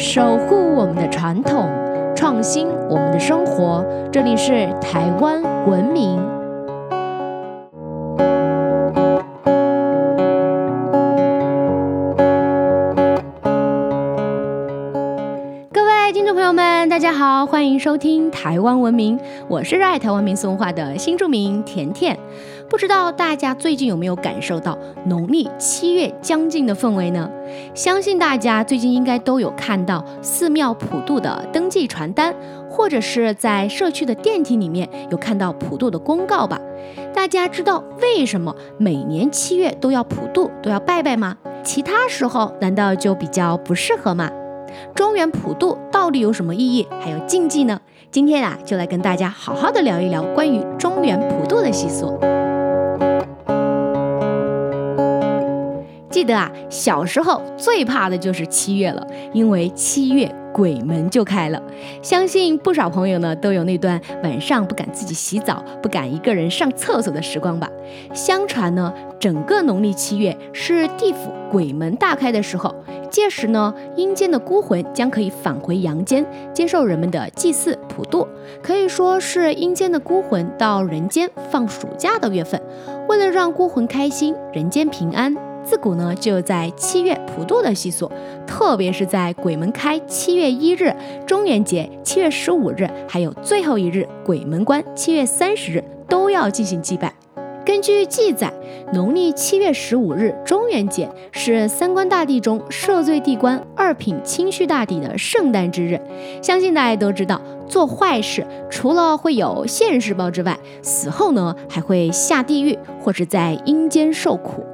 守护我们的传统，创新我们的生活。这里是台湾文明。欢迎收听台湾文明，我是热爱台湾民俗文化的新著名甜甜。不知道大家最近有没有感受到农历七月将近的氛围呢？相信大家最近应该都有看到寺庙普渡的登记传单，或者是在社区的电梯里面有看到普渡的公告吧？大家知道为什么每年七月都要普渡，都要拜拜吗？其他时候难道就比较不适合吗？中原普渡到底有什么意义，还有禁忌呢？今天啊，就来跟大家好好的聊一聊关于中原普渡的习俗。记得啊，小时候最怕的就是七月了，因为七月鬼门就开了。相信不少朋友呢都有那段晚上不敢自己洗澡、不敢一个人上厕所的时光吧。相传呢，整个农历七月是地府鬼门大开的时候，届时呢，阴间的孤魂将可以返回阳间，接受人们的祭祀普渡，可以说是阴间的孤魂到人间放暑假的月份。为了让孤魂开心，人间平安。自古呢就在七月普渡的习俗，特别是在鬼门开七月一日、中元节七月十五日，还有最后一日鬼门关七月三十日，都要进行祭拜。根据记载，农历七月十五日中元节是三官大帝中赦罪地官二品清虚大帝的圣诞之日。相信大家都知道，做坏事除了会有现世报之外，死后呢还会下地狱或者在阴间受苦。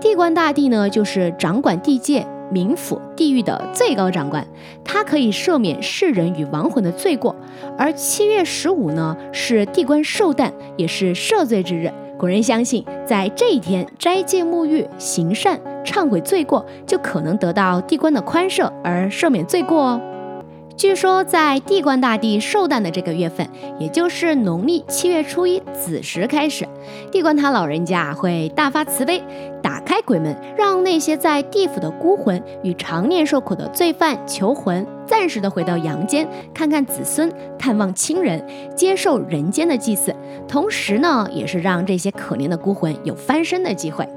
地官大帝呢，就是掌管地界、冥府、地狱的最高长官，他可以赦免世人与亡魂的罪过。而七月十五呢，是地官寿诞，也是赦罪之日。古人相信，在这一天斋戒沐浴、行善、忏悔罪过，就可能得到地官的宽赦而赦免罪过哦。据说，在地官大帝寿诞的这个月份，也就是农历七月初一子时开始，地官他老人家会大发慈悲，鬼门，让那些在地府的孤魂与常年受苦的罪犯求魂，暂时的回到阳间，看看子孙，探望亲人，接受人间的祭祀。同时呢，也是让这些可怜的孤魂有翻身的机会。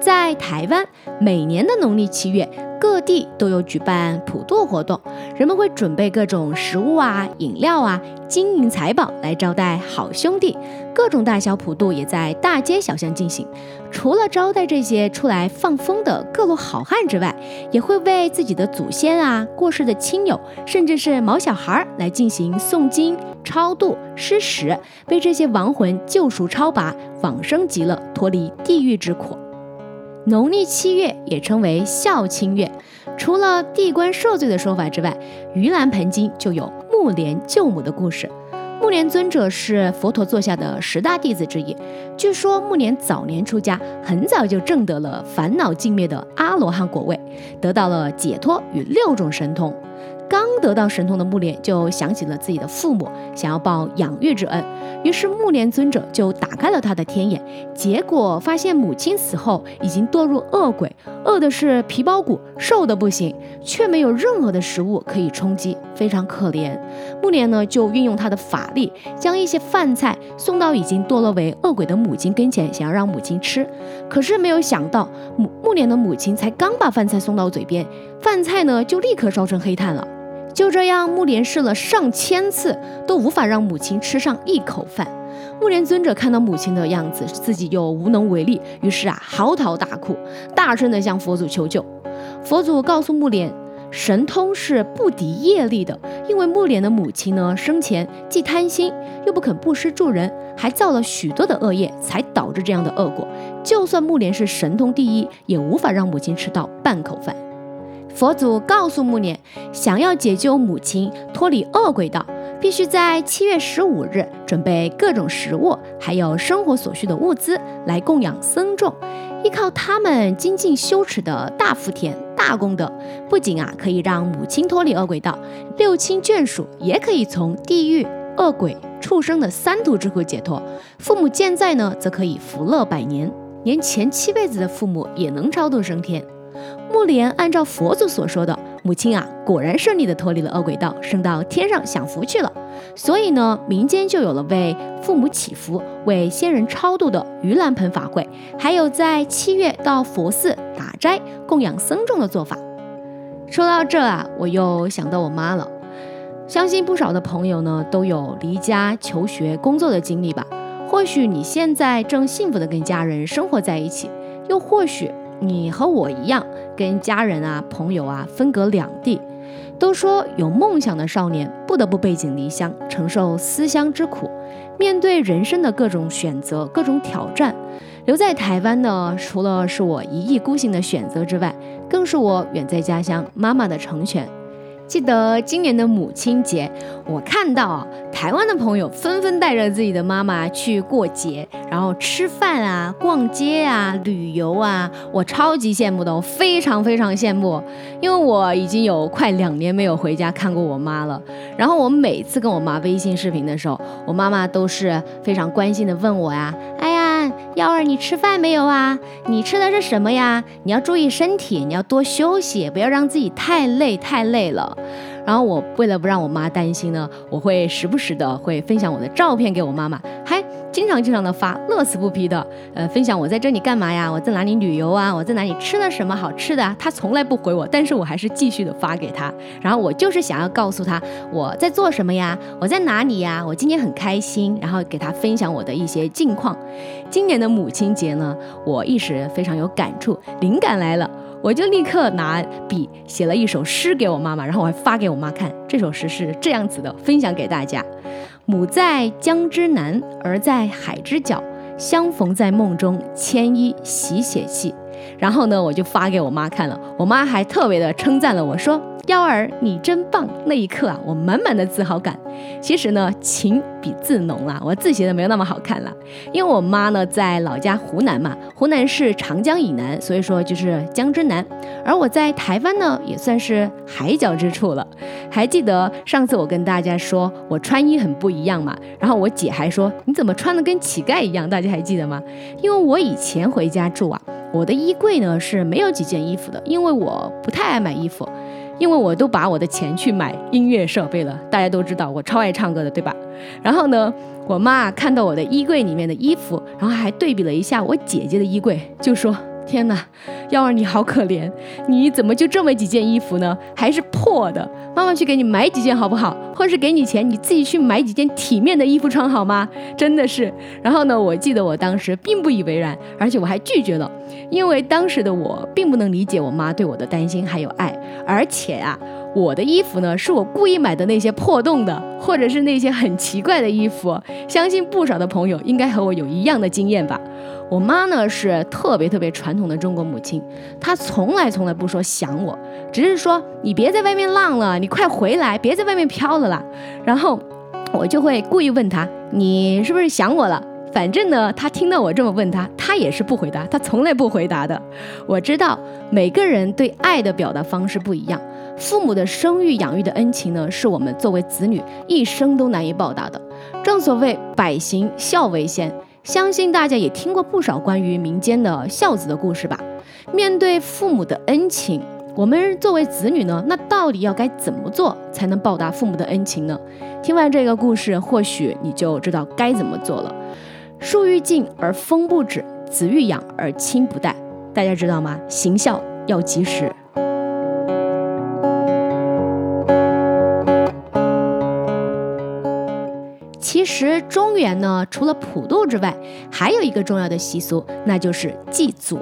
在台湾，每年的农历七月。各地都有举办普渡活动，人们会准备各种食物啊、饮料啊、金银财宝来招待好兄弟。各种大小普渡也在大街小巷进行。除了招待这些出来放风的各路好汉之外，也会为自己的祖先啊、过世的亲友，甚至是毛小孩来进行诵经、超度、施食，为这些亡魂救赎超拔、往生极乐、脱离地狱之苦。农历七月也称为孝亲月，除了地官赦罪的说法之外，盂兰盆经就有木莲救母的故事。木莲尊者是佛陀座下的十大弟子之一，据说木莲早年出家，很早就证得了烦恼尽灭的阿罗汉果位，得到了解脱与六种神通。刚得到神通的木莲就想起了自己的父母，想要报养育之恩，于是木莲尊者就打开了他的天眼，结果发现母亲死后已经堕入恶鬼，饿的是皮包骨，瘦的不行，却没有任何的食物可以充饥，非常可怜。木莲呢就运用他的法力，将一些饭菜送到已经堕落为恶鬼的母亲跟前，想要让母亲吃，可是没有想到木木莲的母亲才刚把饭菜送到嘴边，饭菜呢就立刻烧成黑炭了。就这样，木莲试了上千次，都无法让母亲吃上一口饭。木莲尊者看到母亲的样子，自己又无能为力，于是啊，嚎啕大哭，大声的向佛祖求救。佛祖告诉木莲，神通是不敌业力的，因为木莲的母亲呢，生前既贪心，又不肯布施助人，还造了许多的恶业，才导致这样的恶果。就算木莲是神通第一，也无法让母亲吃到半口饭。佛祖告诉木莲，想要解救母亲脱离恶鬼道，必须在七月十五日准备各种食物，还有生活所需的物资来供养僧众。依靠他们精进修持的大福田、大功德，不仅啊可以让母亲脱离恶鬼道，六亲眷属也可以从地狱、恶鬼、畜生的三途之苦解脱。父母健在呢，则可以福乐百年，连前七辈子的父母也能超度升天。木莲按照佛祖所说的，母亲啊，果然顺利的脱离了恶鬼道，升到天上享福去了。所以呢，民间就有了为父母祈福、为先人超度的盂兰盆法会，还有在七月到佛寺打斋供养僧众的做法。说到这啊，我又想到我妈了。相信不少的朋友呢，都有离家求学、工作的经历吧。或许你现在正幸福的跟家人生活在一起，又或许你和我一样，跟家人啊、朋友啊分隔两地。都说有梦想的少年不得不背井离乡，承受思乡之苦，面对人生的各种选择、各种挑战。留在台湾呢，除了是我一意孤行的选择之外，更是我远在家乡妈妈的成全。记得今年的母亲节，我看到，台湾的朋友纷纷带着自己的妈妈去过节，然后吃饭啊、逛街啊、旅游啊，我超级羡慕的，我非常非常羡慕，因为我已经有快两年没有回家看过我妈了。然后我每次跟我妈微信视频的时候，我妈妈都是非常关心的问我呀：“哎呀，幺儿，你吃饭没有啊？你吃的是什么呀？你要注意身体，你要多休息，不要让自己太累太累了。”然后我为了不让我妈担心呢，我会时不时的会分享我的照片给我妈妈，还经常经常的发，乐此不疲的，呃，分享我在这里干嘛呀？我在哪里旅游啊？我在哪里吃了什么好吃的啊？她从来不回我，但是我还是继续的发给他。然后我就是想要告诉他我在做什么呀？我在哪里呀？我今天很开心，然后给他分享我的一些近况。今年的母亲节呢，我一时非常有感触，灵感来了。我就立刻拿笔写了一首诗给我妈妈，然后我还发给我妈看。这首诗是这样子的，分享给大家：母在江之南，儿在海之角，相逢在梦中，牵衣洗血气。然后呢，我就发给我妈看了，我妈还特别的称赞了我说。幺儿，你真棒！那一刻啊，我满满的自豪感。其实呢，情比字浓啊，我字写的没有那么好看了。因为我妈呢在老家湖南嘛，湖南是长江以南，所以说就是江之南。而我在台湾呢，也算是海角之处了。还记得上次我跟大家说我穿衣很不一样嘛，然后我姐还说你怎么穿的跟乞丐一样？大家还记得吗？因为我以前回家住啊，我的衣柜呢是没有几件衣服的，因为我不太爱买衣服。因为我都把我的钱去买音乐设备了，大家都知道我超爱唱歌的，对吧？然后呢，我妈看到我的衣柜里面的衣服，然后还对比了一下我姐姐的衣柜，就说。天哪，幺儿你好可怜，你怎么就这么几件衣服呢？还是破的，妈妈去给你买几件好不好？或是给你钱，你自己去买几件体面的衣服穿好吗？真的是。然后呢，我记得我当时并不以为然，而且我还拒绝了，因为当时的我并不能理解我妈对我的担心还有爱，而且啊。我的衣服呢，是我故意买的那些破洞的，或者是那些很奇怪的衣服。相信不少的朋友应该和我有一样的经验吧。我妈呢是特别特别传统的中国母亲，她从来从来不说想我，只是说你别在外面浪了，你快回来，别在外面飘了啦。然后我就会故意问她，你是不是想我了？反正呢，她听到我这么问她，她也是不回答，她从来不回答的。我知道每个人对爱的表达方式不一样。父母的生育养育的恩情呢，是我们作为子女一生都难以报答的。正所谓百行孝为先，相信大家也听过不少关于民间的孝子的故事吧。面对父母的恩情，我们作为子女呢，那到底要该怎么做才能报答父母的恩情呢？听完这个故事，或许你就知道该怎么做了。树欲静而风不止，子欲养而亲不待。大家知道吗？行孝要及时。实中原呢，除了普渡之外，还有一个重要的习俗，那就是祭祖。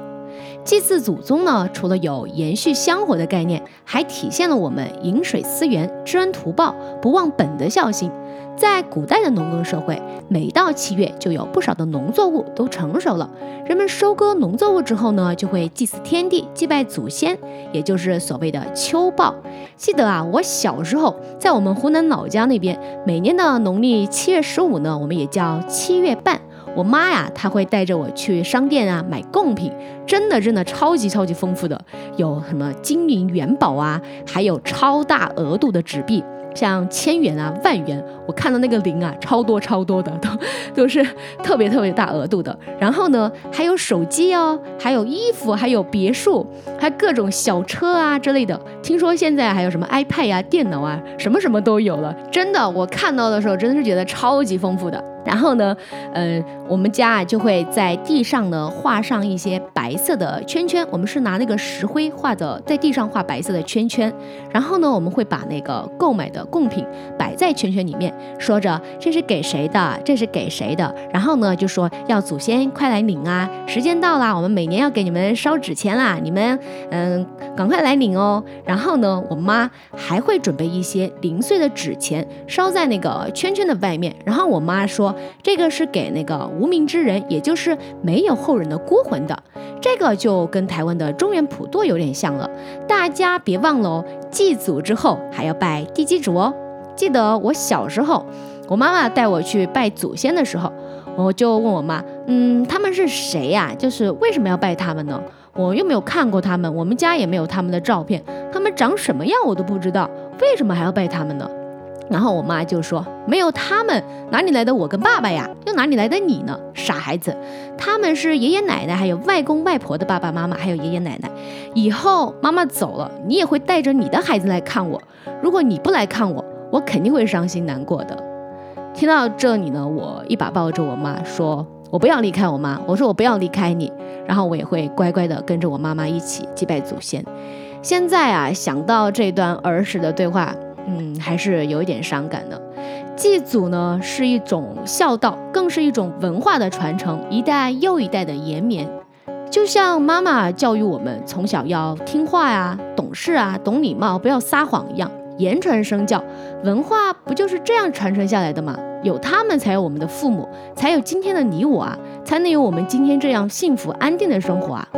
祭祀祖宗呢，除了有延续香火的概念，还体现了我们饮水思源、知恩图报、不忘本的孝心。在古代的农耕社会，每到七月就有不少的农作物都成熟了。人们收割农作物之后呢，就会祭祀天地、祭拜祖先，也就是所谓的秋报。记得啊，我小时候在我们湖南老家那边，每年的农历七月十五呢，我们也叫七月半。我妈呀，她会带着我去商店啊买贡品，真的真的超级超级丰富的，有什么金银元宝啊，还有超大额度的纸币。像千元啊、万元，我看到那个零啊，超多超多的，都 都是特别特别大额度的。然后呢，还有手机哦，还有衣服，还有别墅，还各种小车啊之类的。听说现在还有什么 iPad 啊、电脑啊，什么什么都有了。真的，我看到的时候真的是觉得超级丰富的。然后呢，呃，我们家啊就会在地上呢画上一些白色的圈圈，我们是拿那个石灰画的，在地上画白色的圈圈。然后呢，我们会把那个购买的贡品摆在圈圈里面，说着这是给谁的，这是给谁的。然后呢，就说要祖先快来领啊，时间到了，我们每年要给你们烧纸钱啦，你们嗯赶快来领哦。然后呢，我妈还会准备一些零碎的纸钱烧在那个圈圈的外面。然后我妈说。这个是给那个无名之人，也就是没有后人的孤魂的。这个就跟台湾的中原普渡有点像了。大家别忘了哦，祭祖之后还要拜地基主哦。记得我小时候，我妈妈带我去拜祖先的时候，我就问我妈，嗯，他们是谁呀？就是为什么要拜他们呢？我又没有看过他们，我们家也没有他们的照片，他们长什么样我都不知道，为什么还要拜他们呢？然后我妈就说：“没有他们，哪里来的我跟爸爸呀？又哪里来的你呢？傻孩子，他们是爷爷奶奶，还有外公外婆的爸爸妈妈，还有爷爷奶奶。以后妈妈走了，你也会带着你的孩子来看我。如果你不来看我，我肯定会伤心难过的。”听到这里呢，我一把抱着我妈，说：“我不要离开我妈。”我说：“我不要离开你。”然后我也会乖乖的跟着我妈妈一起祭拜祖先。现在啊，想到这段儿时的对话。嗯，还是有一点伤感的。祭祖呢，是一种孝道，更是一种文化的传承，一代又一代的延绵。就像妈妈教育我们从小要听话呀、懂事啊、懂礼貌，不要撒谎一样，言传身教。文化不就是这样传承下来的吗？有他们，才有我们的父母，才有今天的你我啊，才能有我们今天这样幸福安定的生活啊。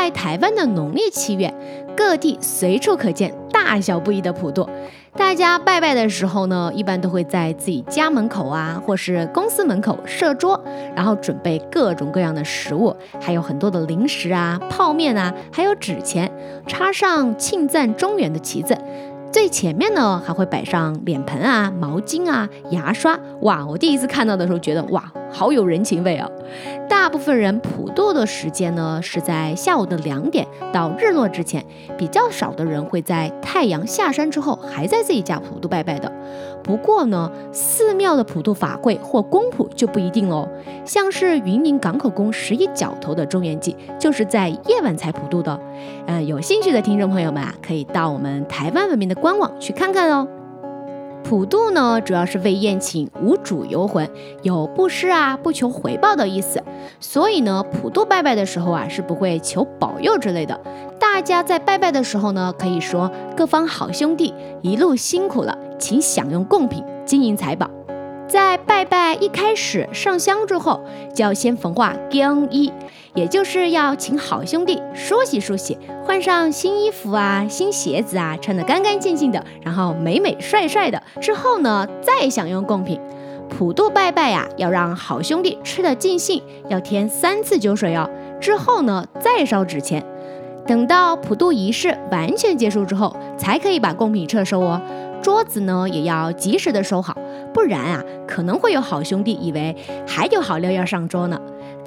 在台湾的农历七月，各地随处可见大小不一的普渡。大家拜拜的时候呢，一般都会在自己家门口啊，或是公司门口设桌，然后准备各种各样的食物，还有很多的零食啊、泡面啊，还有纸钱，插上庆赞中原的旗子。最前面呢，还会摆上脸盆啊、毛巾啊、牙刷。哇，我第一次看到的时候，觉得哇，好有人情味啊！大部分人普渡的时间呢，是在下午的两点到日落之前，比较少的人会在太阳下山之后还在自己家普渡拜拜的。不过呢，寺庙的普渡法会或公普就不一定喽。像是云林港口宫十一角头的中元祭，就是在夜晚才普渡的。嗯，有兴趣的听众朋友们啊，可以到我们台湾文明的官网去看看哦。普渡呢，主要是为宴请无主游魂，有布施啊、不求回报的意思。所以呢，普渡拜拜的时候啊，是不会求保佑之类的。大家在拜拜的时候呢，可以说各方好兄弟一路辛苦了，请享用贡品，金银财宝。在拜拜一开始上香之后，就要先焚化更衣，也就是要请好兄弟梳洗梳洗，换上新衣服啊、新鞋子啊，穿得干干净净的，然后美美帅帅的。之后呢，再享用贡品。普渡拜拜呀，要让好兄弟吃得尽兴，要添三次酒水哦。之后呢，再烧纸钱。等到普渡仪式完全结束之后，才可以把贡品撤收哦。桌子呢，也要及时的收好。不然啊，可能会有好兄弟以为还有好料要上桌呢。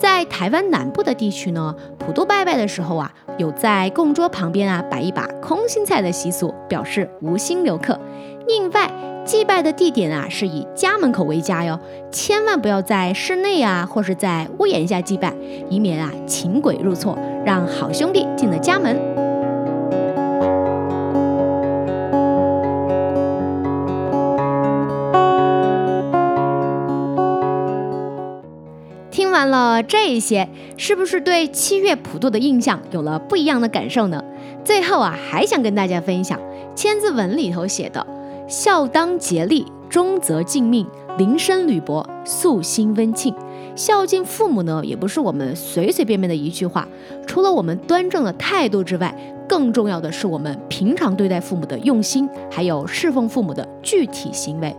在台湾南部的地区呢，普渡拜拜的时候啊，有在供桌旁边啊摆一把空心菜的习俗，表示无心留客。另外，祭拜的地点啊是以家门口为佳哟，千万不要在室内啊或是在屋檐下祭拜，以免啊请鬼入错，让好兄弟进了家门。看了这些，是不是对七月普渡的印象有了不一样的感受呢？最后啊，还想跟大家分享《千字文》里头写的“孝当竭力，忠则尽命，临深履薄，夙兴温庆”。孝敬父母呢，也不是我们随随便便的一句话。除了我们端正的态度之外，更重要的是我们平常对待父母的用心，还有侍奉父母的具体行为。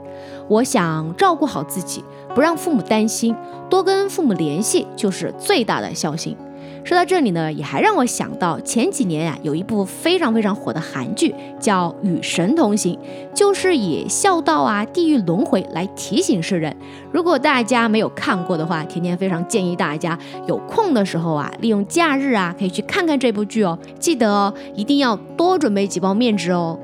我想照顾好自己，不让父母担心，多跟父母联系，就是最大的孝心。说到这里呢，也还让我想到前几年呀，有一部非常非常火的韩剧叫《与神同行》，就是以孝道啊、地狱轮回来提醒世人。如果大家没有看过的话，甜甜非常建议大家有空的时候啊，利用假日啊，可以去看看这部剧哦。记得哦，一定要多准备几包面纸哦。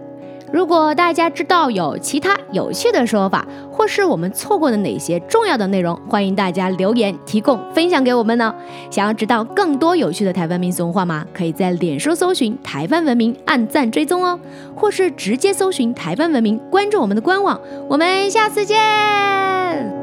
如果大家知道有其他有趣的说法，或是我们错过的哪些重要的内容，欢迎大家留言提供分享给我们呢。想要知道更多有趣的台湾民俗文化吗？可以在脸书搜寻“台湾文明”，按赞追踪哦，或是直接搜寻“台湾文明”，关注我们的官网。我们下次见。